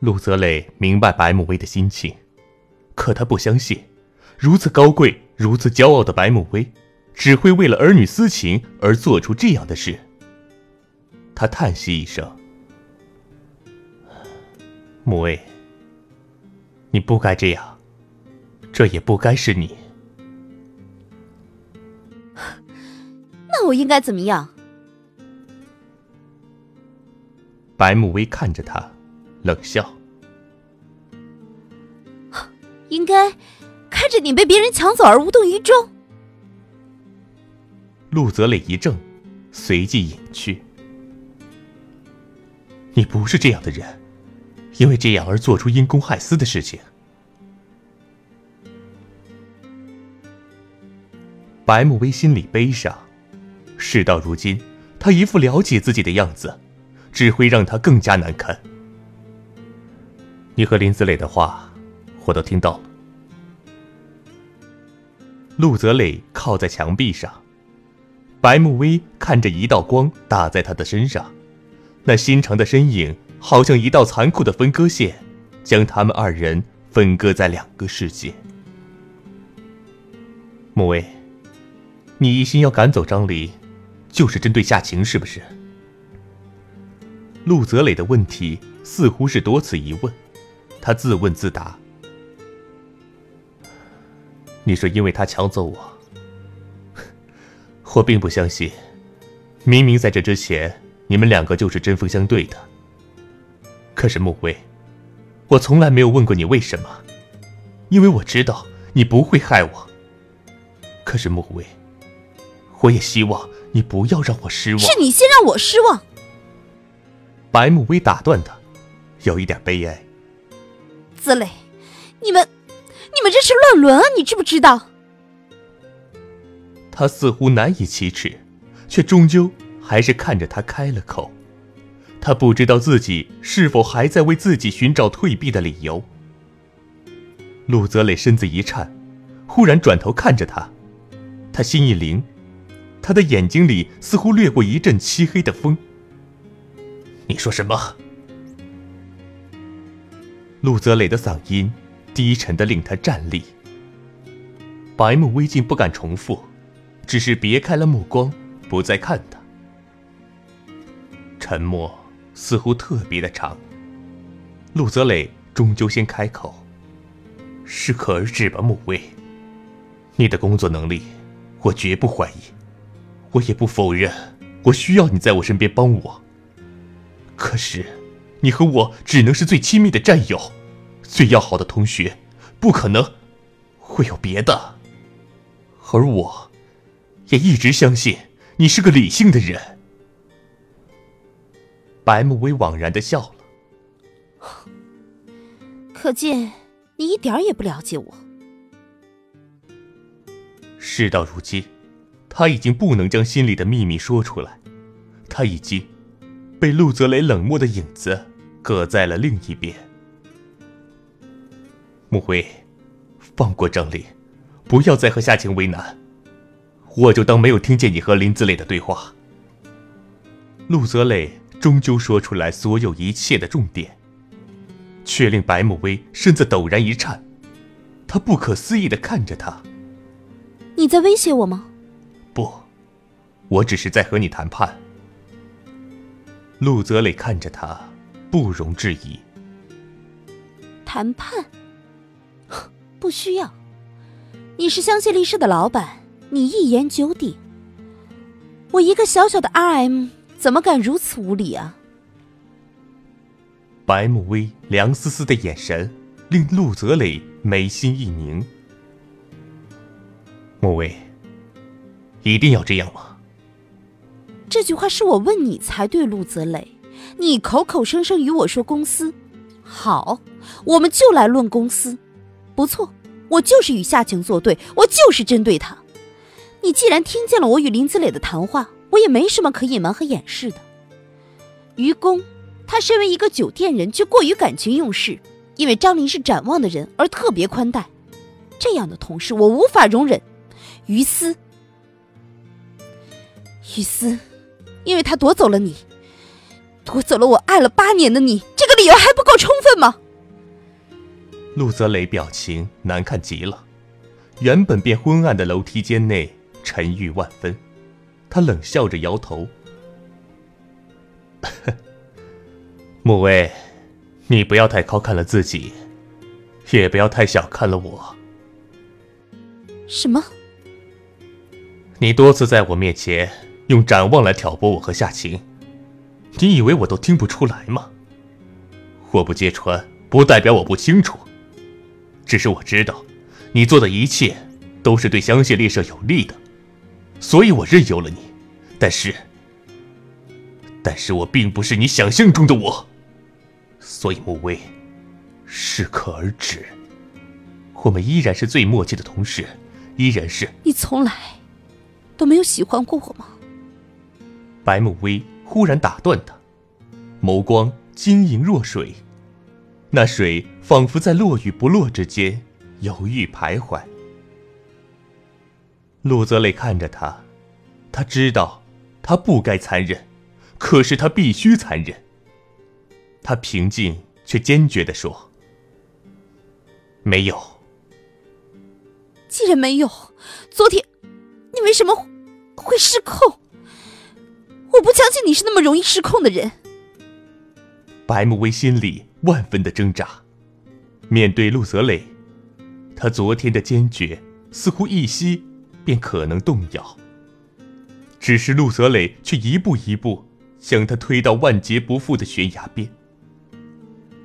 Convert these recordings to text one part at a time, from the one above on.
陆泽磊明白白慕薇的心情，可他不相信，如此高贵、如此骄傲的白慕薇，只会为了儿女私情而做出这样的事。他叹息一声：“慕薇，你不该这样，这也不该是你。那我应该怎么样？”白慕薇看着他。冷笑，应该看着你被别人抢走而无动于衷。陆泽磊一怔，随即隐去。你不是这样的人，因为这样而做出因公害私的事情。白慕薇心里悲伤，事到如今，他一副了解自己的样子，只会让他更加难堪。你和林子磊的话，我都听到了。陆泽磊靠在墙壁上，白慕薇看着一道光打在他的身上，那心长的身影好像一道残酷的分割线，将他们二人分割在两个世界。慕薇，你一心要赶走张离，就是针对夏晴是不是？陆泽磊的问题似乎是多此一问。他自问自答：“你说因为他抢走我，我并不相信。明明在这之前，你们两个就是针锋相对的。可是穆威，我从来没有问过你为什么，因为我知道你不会害我。可是穆威，我也希望你不要让我失望。是你先让我失望。”白慕薇打断他，有一点悲哀。子磊，你们，你们这是乱伦啊！你知不知道？他似乎难以启齿，却终究还是看着他开了口。他不知道自己是否还在为自己寻找退避的理由。陆泽磊身子一颤，忽然转头看着他，他心一凌，他的眼睛里似乎掠过一阵漆黑的风。你说什么？陆泽磊的嗓音低沉的令他站立。白慕微竟不敢重复，只是别开了目光，不再看他。沉默似乎特别的长。陆泽磊终究先开口：“适可而止吧，慕薇。你的工作能力，我绝不怀疑，我也不否认，我需要你在我身边帮我。可是，你和我只能是最亲密的战友，最要好的同学，不可能会有别的。而我，也一直相信你是个理性的人。白慕薇惘然的笑了，可见你一点也不了解我。事到如今，他已经不能将心里的秘密说出来，他已经。被陆泽雷冷漠的影子搁在了另一边。穆威，放过张林，不要再和夏晴为难。我就当没有听见你和林子磊的对话。陆泽磊终究说出来所有一切的重点，却令白慕薇身子陡然一颤。他不可思议的看着他：“你在威胁我吗？”“不，我只是在和你谈判。”陆泽磊看着他，不容置疑。谈判？不需要。你是香榭丽舍的老板，你一言九鼎。我一个小小的 RM，怎么敢如此无礼啊？白慕薇凉丝丝的眼神令陆泽磊眉心一凝。慕薇，一定要这样吗？这句话是我问你才对，陆泽磊，你口口声声与我说公司，好，我们就来论公司。不错，我就是与夏晴作对，我就是针对他。你既然听见了我与林子磊的谈话，我也没什么可隐瞒和掩饰的。于公，他身为一个酒店人，却过于感情用事，因为张林是展望的人而特别宽待，这样的同事我无法容忍。于私，于私。因为他夺走了你，夺走了我爱了八年的你，这个理由还不够充分吗？陆泽雷表情难看极了，原本便昏暗的楼梯间内沉郁万分，他冷笑着摇头：“ 穆威，你不要太高看了自己，也不要太小看了我。”什么？你多次在我面前。用展望来挑拨我和夏晴，你以为我都听不出来吗？我不揭穿，不代表我不清楚。只是我知道，你做的一切都是对香榭丽舍有利的，所以我任由了你。但是，但是我并不是你想象中的我，所以穆威，适可而止。我们依然是最默契的同事，依然是。你从来都没有喜欢过我吗？白慕薇忽然打断他，眸光晶莹若水，那水仿佛在落与不落之间犹豫徘徊。陆泽磊看着他，他知道他不该残忍，可是他必须残忍。他平静却坚决地说：“没有。”既然没有，昨天你为什么会失控？不相信你是那么容易失控的人。白慕薇心里万分的挣扎，面对陆泽磊，他昨天的坚决似乎一息便可能动摇。只是陆泽磊却一步一步将他推到万劫不复的悬崖边。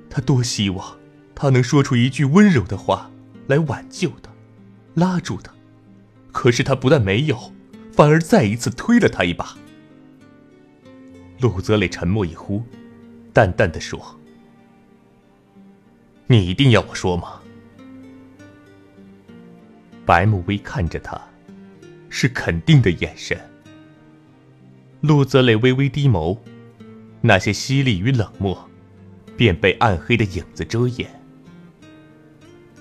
他多希望他能说出一句温柔的话来挽救他，拉住他，可是他不但没有，反而再一次推了他一把。陆泽磊沉默一呼，淡淡的说：“你一定要我说吗？”白慕薇看着他，是肯定的眼神。陆泽磊微微低眸，那些犀利与冷漠，便被暗黑的影子遮掩。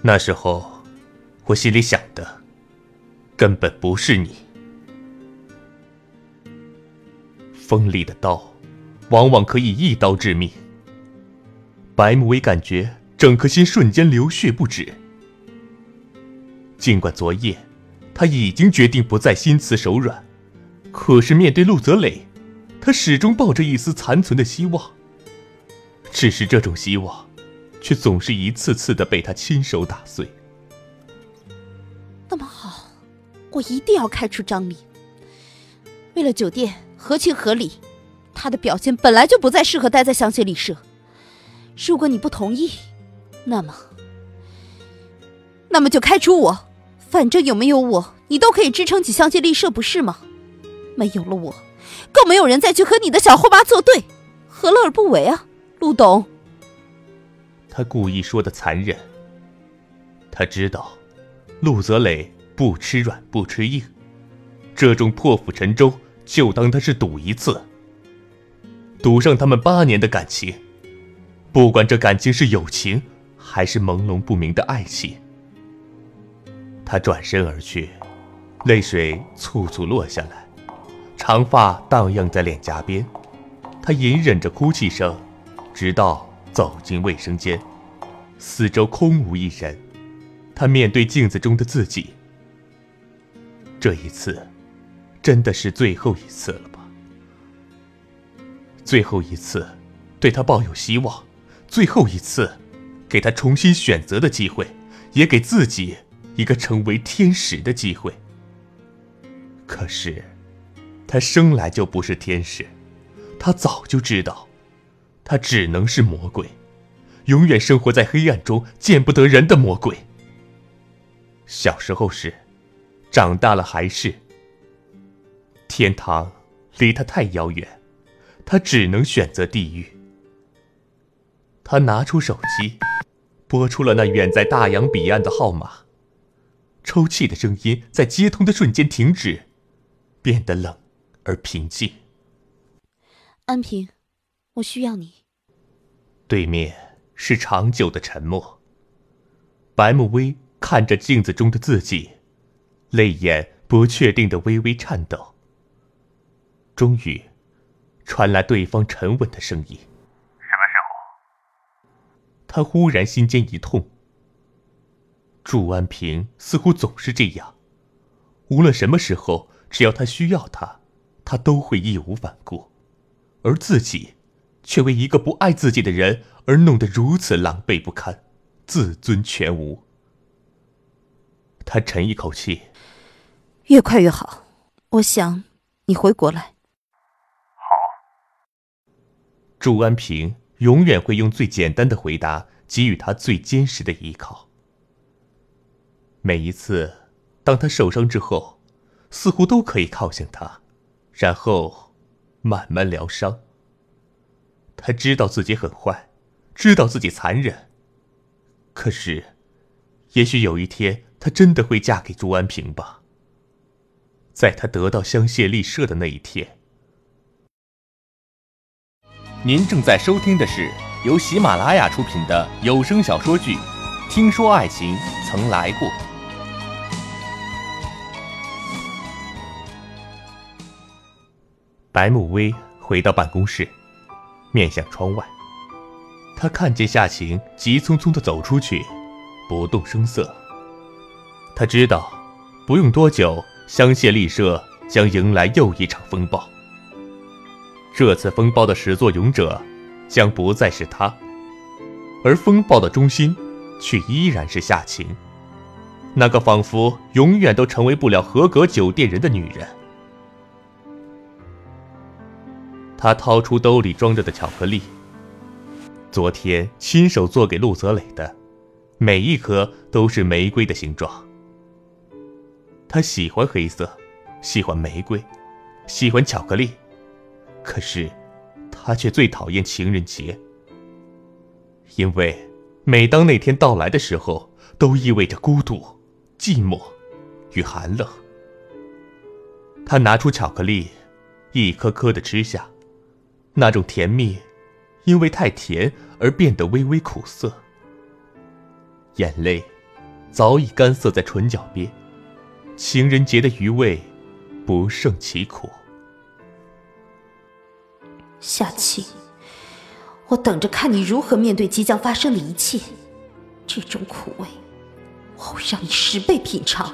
那时候，我心里想的，根本不是你。锋利的刀。往往可以一刀致命。白慕薇感觉整颗心瞬间流血不止。尽管昨夜，他已经决定不再心慈手软，可是面对陆泽磊，他始终抱着一丝残存的希望。只是这种希望，却总是一次次的被他亲手打碎。那么好，我一定要开除张丽。为了酒店，合情合理。他的表现本来就不再适合待在香榭丽舍，如果你不同意，那么，那么就开除我。反正有没有我，你都可以支撑起香榭丽舍，不是吗？没有了我，更没有人再去和你的小后妈作对，何乐而不为啊，陆董。他故意说的残忍。他知道，陆泽磊不吃软不吃硬，这种破釜沉舟，就当他是赌一次，赌上他们八年的感情。不管这感情是友情，还是朦胧不明的爱情。他转身而去，泪水簌簌落下来，长发荡漾在脸颊边。他隐忍着哭泣声，直到走进卫生间，四周空无一人。他面对镜子中的自己，这一次，真的是最后一次了？最后一次，对他抱有希望。最后一次，给他重新选择的机会，也给自己一个成为天使的机会。可是，他生来就不是天使，他早就知道，他只能是魔鬼，永远生活在黑暗中，见不得人的魔鬼。小时候是，长大了还是。天堂离他太遥远，他只能选择地狱。他拿出手机，拨出了那远在大洋彼岸的号码。抽泣的声音在接通的瞬间停止，变得冷而平静。安平，我需要你。对面是长久的沉默。白慕薇看着镜子中的自己，泪眼不确定的微微颤抖。终于，传来对方沉稳的声音。什么时候他忽然心间一痛。祝安平似乎总是这样，无论什么时候，只要他需要他，他都会义无反顾，而自己，却为一个不爱自己的人而弄得如此狼狈不堪，自尊全无。他沉一口气，越快越好。我想你回国来。好。祝安平。永远会用最简单的回答给予他最坚实的依靠。每一次，当他受伤之后，似乎都可以靠向他，然后慢慢疗伤。他知道自己很坏，知道自己残忍。可是，也许有一天，他真的会嫁给朱安平吧。在他得到香榭丽舍的那一天。您正在收听的是由喜马拉雅出品的有声小说剧《听说爱情曾来过》。白慕薇回到办公室，面向窗外，他看见夏晴急匆匆的走出去，不动声色。他知道，不用多久，香榭丽舍将迎来又一场风暴。这次风暴的始作俑者，将不再是他，而风暴的中心，却依然是夏晴，那个仿佛永远都成为不了合格酒店人的女人。他掏出兜里装着的巧克力，昨天亲手做给陆泽磊的，每一颗都是玫瑰的形状。他喜欢黑色，喜欢玫瑰，喜欢巧克力。可是，他却最讨厌情人节，因为每当那天到来的时候，都意味着孤独、寂寞与寒冷。他拿出巧克力，一颗颗的吃下，那种甜蜜，因为太甜而变得微微苦涩。眼泪早已干涩在唇角边，情人节的余味不胜其苦。夏晴，我等着看你如何面对即将发生的一切。这种苦味，我会让你十倍品尝。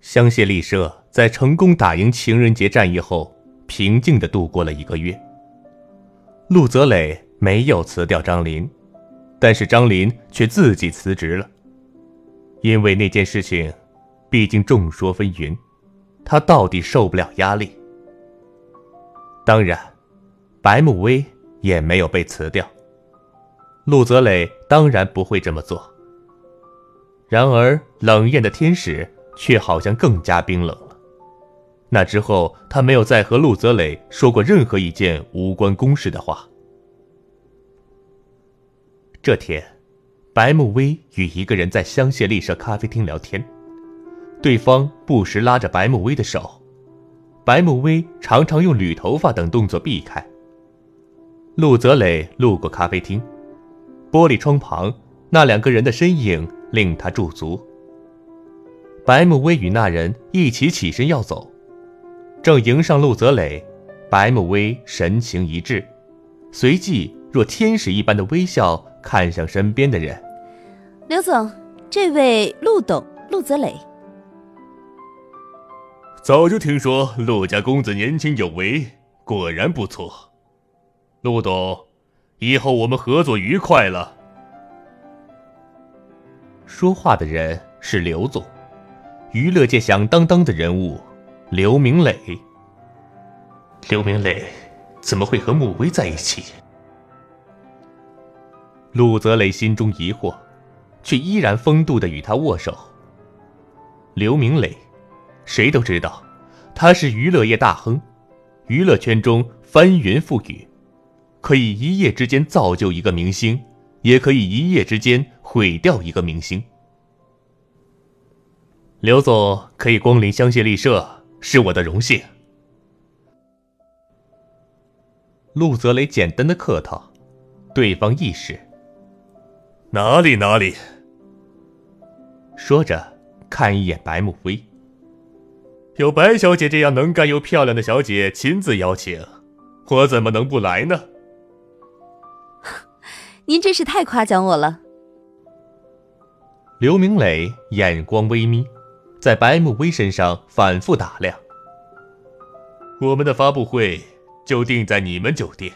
香榭丽舍在成功打赢情人节战役后，平静的度过了一个月。陆泽磊没有辞掉张林。但是张林却自己辞职了，因为那件事情，毕竟众说纷纭，他到底受不了压力。当然，白慕薇也没有被辞掉。陆泽磊当然不会这么做。然而，冷艳的天使却好像更加冰冷了。那之后，他没有再和陆泽磊说过任何一件无关公事的话。这天，白慕薇与一个人在香榭丽舍咖啡厅聊天，对方不时拉着白慕薇的手，白慕薇常常用捋头发等动作避开。陆泽磊路过咖啡厅，玻璃窗旁那两个人的身影令他驻足。白慕薇与那人一起起身要走，正迎上陆泽磊，白慕薇神情一滞，随即若天使一般的微笑。看向身边的人，刘总，这位陆董陆泽磊。早就听说陆家公子年轻有为，果然不错。陆董，以后我们合作愉快了。说话的人是刘总，娱乐界响当当的人物刘明磊。刘明磊怎么会和穆薇在一起？陆泽磊心中疑惑，却依然风度的与他握手。刘明磊，谁都知道，他是娱乐业大亨，娱乐圈中翻云覆雨，可以一夜之间造就一个明星，也可以一夜之间毁掉一个明星。刘总可以光临香榭丽舍，是我的荣幸。陆泽磊简单的客套，对方意识。哪里哪里。说着，看一眼白慕薇。有白小姐这样能干又漂亮的小姐亲自邀请，我怎么能不来呢？您真是太夸奖我了。刘明磊眼光微眯，在白慕薇身上反复打量。我们的发布会就定在你们酒店，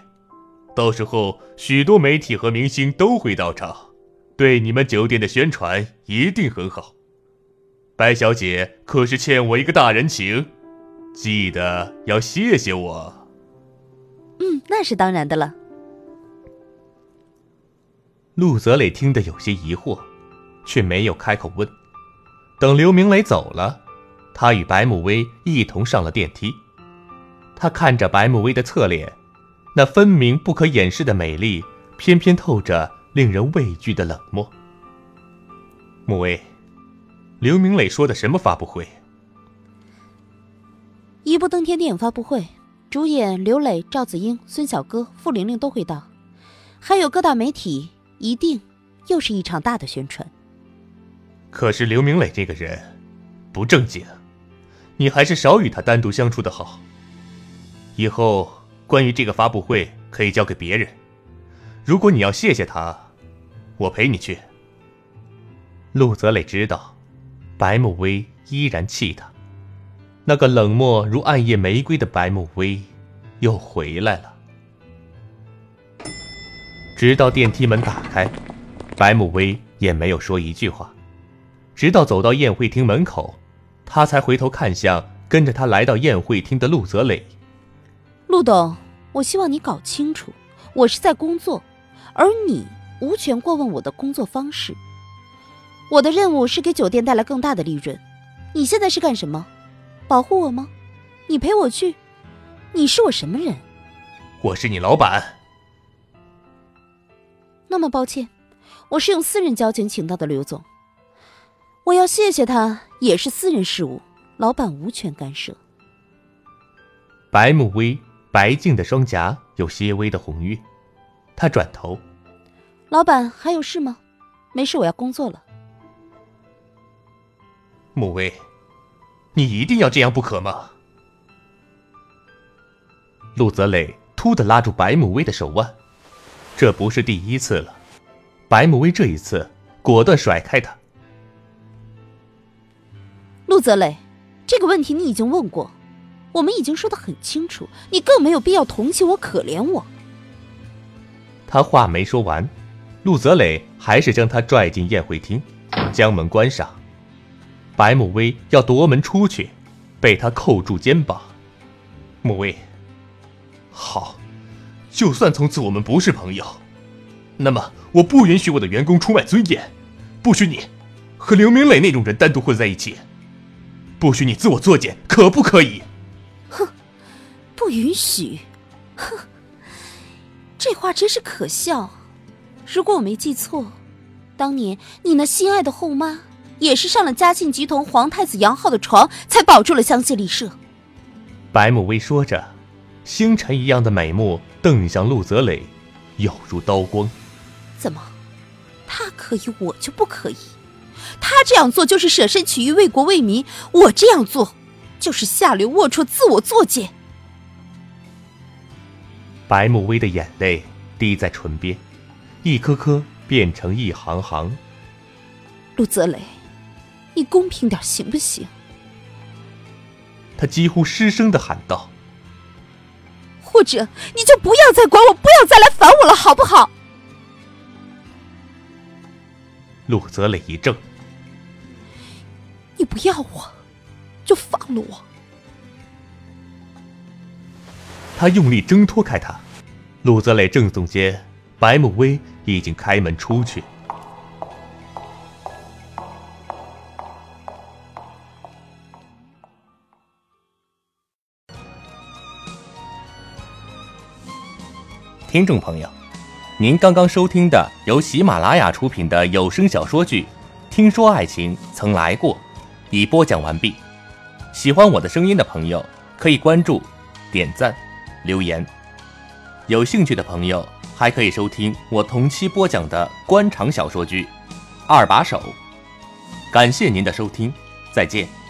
到时候许多媒体和明星都会到场。对你们酒店的宣传一定很好，白小姐可是欠我一个大人情，记得要谢谢我。嗯，那是当然的了。陆泽磊听得有些疑惑，却没有开口问。等刘明磊走了，他与白慕薇一同上了电梯。他看着白慕薇的侧脸，那分明不可掩饰的美丽，偏偏透着。令人畏惧的冷漠。穆威，刘明磊说的什么发布会？一步登天电影发布会，主演刘磊、赵子英、孙小哥、傅玲玲都会到，还有各大媒体，一定又是一场大的宣传。可是刘明磊这个人不正经，你还是少与他单独相处的好。以后关于这个发布会，可以交给别人。如果你要谢谢他，我陪你去。陆泽磊知道，白慕薇依然气他，那个冷漠如暗夜玫瑰的白慕薇又回来了。直到电梯门打开，白慕薇也没有说一句话，直到走到宴会厅门口，他才回头看向跟着他来到宴会厅的陆泽磊。陆董，我希望你搞清楚，我是在工作。而你无权过问我的工作方式。我的任务是给酒店带来更大的利润。你现在是干什么？保护我吗？你陪我去？你是我什么人？我是你老板。那么抱歉，我是用私人交情请到的刘总。我要谢谢他，也是私人事务，老板无权干涉。白慕薇白净的双颊有些微的红晕。他转头，老板还有事吗？没事，我要工作了。穆威，你一定要这样不可吗？陆泽磊突的拉住白慕威的手腕，这不是第一次了。白慕威这一次果断甩开他。陆泽磊，这个问题你已经问过，我们已经说的很清楚，你更没有必要同情我、可怜我。他话没说完，陆泽磊还是将他拽进宴会厅，将门关上。白慕薇要夺门出去，被他扣住肩膀。慕薇，好，就算从此我们不是朋友，那么我不允许我的员工出卖尊严，不许你和刘明磊那种人单独混在一起，不许你自我作践，可不可以？哼，不允许。哼，这话真是可笑。如果我没记错，当年你那心爱的后妈也是上了嘉庆集团皇太子杨浩的床，才保住了香榭丽舍。白慕薇说着，星辰一样的美目瞪向陆泽磊，有如刀光。怎么，他可以，我就不可以？他这样做就是舍身取义、为国为民，我这样做就是下流龌龊、自我作践。白慕薇的眼泪滴在唇边，一颗颗变成一行行。陆泽磊，你公平点行不行？他几乎失声的喊道：“或者你就不要再管我，不要再来烦我了，好不好？”陆泽磊一怔：“你不要我，就放了我。”他用力挣脱开他，陆泽磊正耸肩，白慕薇已经开门出去。听众朋友，您刚刚收听的由喜马拉雅出品的有声小说剧《听说爱情曾来过》，已播讲完毕。喜欢我的声音的朋友，可以关注、点赞、留言。有兴趣的朋友，还可以收听我同期播讲的官场小说剧《二把手》。感谢您的收听，再见。